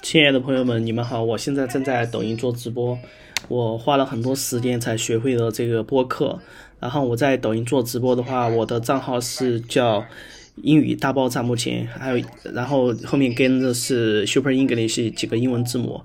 亲爱的朋友们，你们好！我现在正在抖音做直播，我花了很多时间才学会了这个播客。然后我在抖音做直播的话，我的账号是叫英语大爆炸，目前还有，然后后面跟的是 Super English 几个英文字母。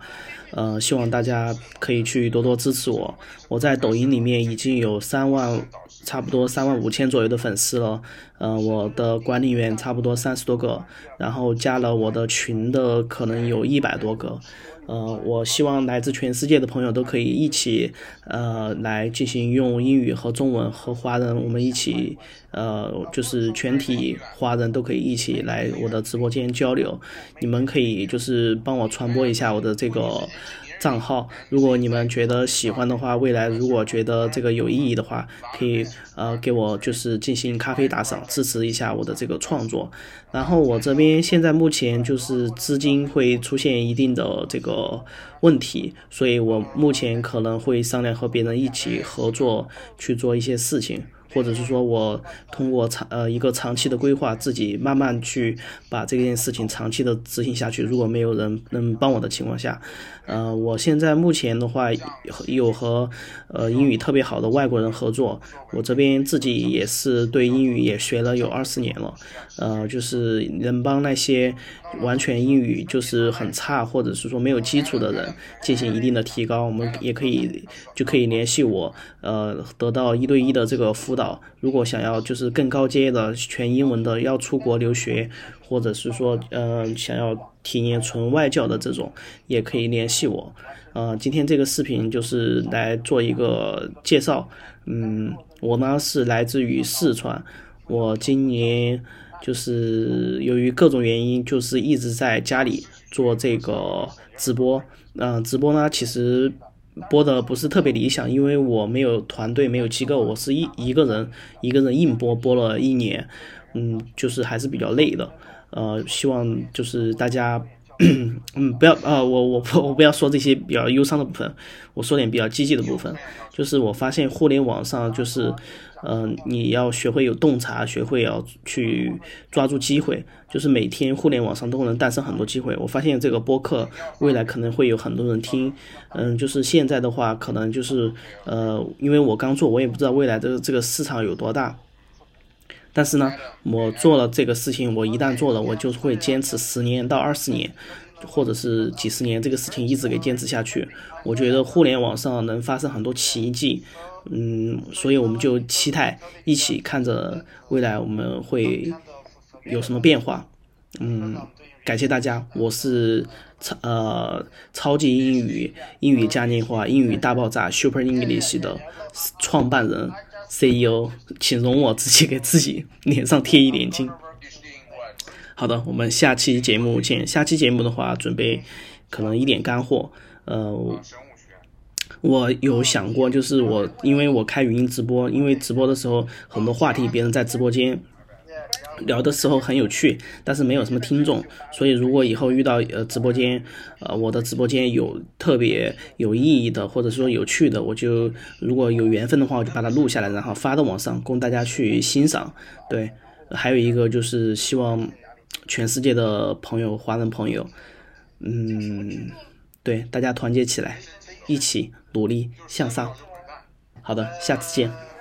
呃，希望大家可以去多多支持我。我在抖音里面已经有三万，差不多三万五千左右的粉丝了。嗯，我的管理员差不多三十多个，然后加了我的群的可能有一百多个。呃，我希望来自全世界的朋友都可以一起，呃，来进行用英语和中文和华人，我们一起，呃，就是全体华人都可以一起来我的直播间交流。你们可以就是帮我传播一下我的这个。账号，如果你们觉得喜欢的话，未来如果觉得这个有意义的话，可以呃给我就是进行咖啡打赏，支持一下我的这个创作。然后我这边现在目前就是资金会出现一定的这个呃问题，所以我目前可能会商量和别人一起合作去做一些事情。或者是说我通过长呃一个长期的规划，自己慢慢去把这件事情长期的执行下去。如果没有人能帮我的情况下，呃，我现在目前的话有和呃英语特别好的外国人合作。我这边自己也是对英语也学了有二十年了，呃，就是能帮那些完全英语就是很差或者是说没有基础的人进行一定的提高。我们也可以就可以联系我，呃，得到一对一的这个辅导。如果想要就是更高阶的全英文的，要出国留学，或者是说，嗯，想要体验纯外教的这种，也可以联系我。呃，今天这个视频就是来做一个介绍。嗯，我呢是来自于四川，我今年就是由于各种原因，就是一直在家里做这个直播。嗯，直播呢其实。播的不是特别理想，因为我没有团队，没有机构，我是一一个人，一个人硬播，播了一年，嗯，就是还是比较累的，呃，希望就是大家，嗯，不要，呃，我我不我不要说这些比较忧伤的部分，我说点比较积极的部分，就是我发现互联网上就是。嗯，你要学会有洞察，学会要去抓住机会，就是每天互联网上都能诞生很多机会。我发现这个播客未来可能会有很多人听，嗯，就是现在的话，可能就是呃，因为我刚做，我也不知道未来的这个市场有多大。但是呢，我做了这个事情，我一旦做了，我就会坚持十年到二十年，或者是几十年，这个事情一直给坚持下去。我觉得互联网上能发生很多奇迹。嗯，所以我们就期待一起看着未来我们会有什么变化。嗯，感谢大家，我是超呃超级英语英语嘉年华英语大爆炸 Super English 的创办人 CEO，请容我自己给自己脸上贴一点金。好的，我们下期节目见。下期节目的话，准备可能一点干货，呃。我有想过，就是我，因为我开语音直播，因为直播的时候很多话题，别人在直播间聊的时候很有趣，但是没有什么听众，所以如果以后遇到呃直播间，呃我的直播间有特别有意义的，或者说有趣的，我就如果有缘分的话，我就把它录下来，然后发到网上供大家去欣赏。对，还有一个就是希望全世界的朋友，华人朋友，嗯，对，大家团结起来。一起努力向上。好的，下次见。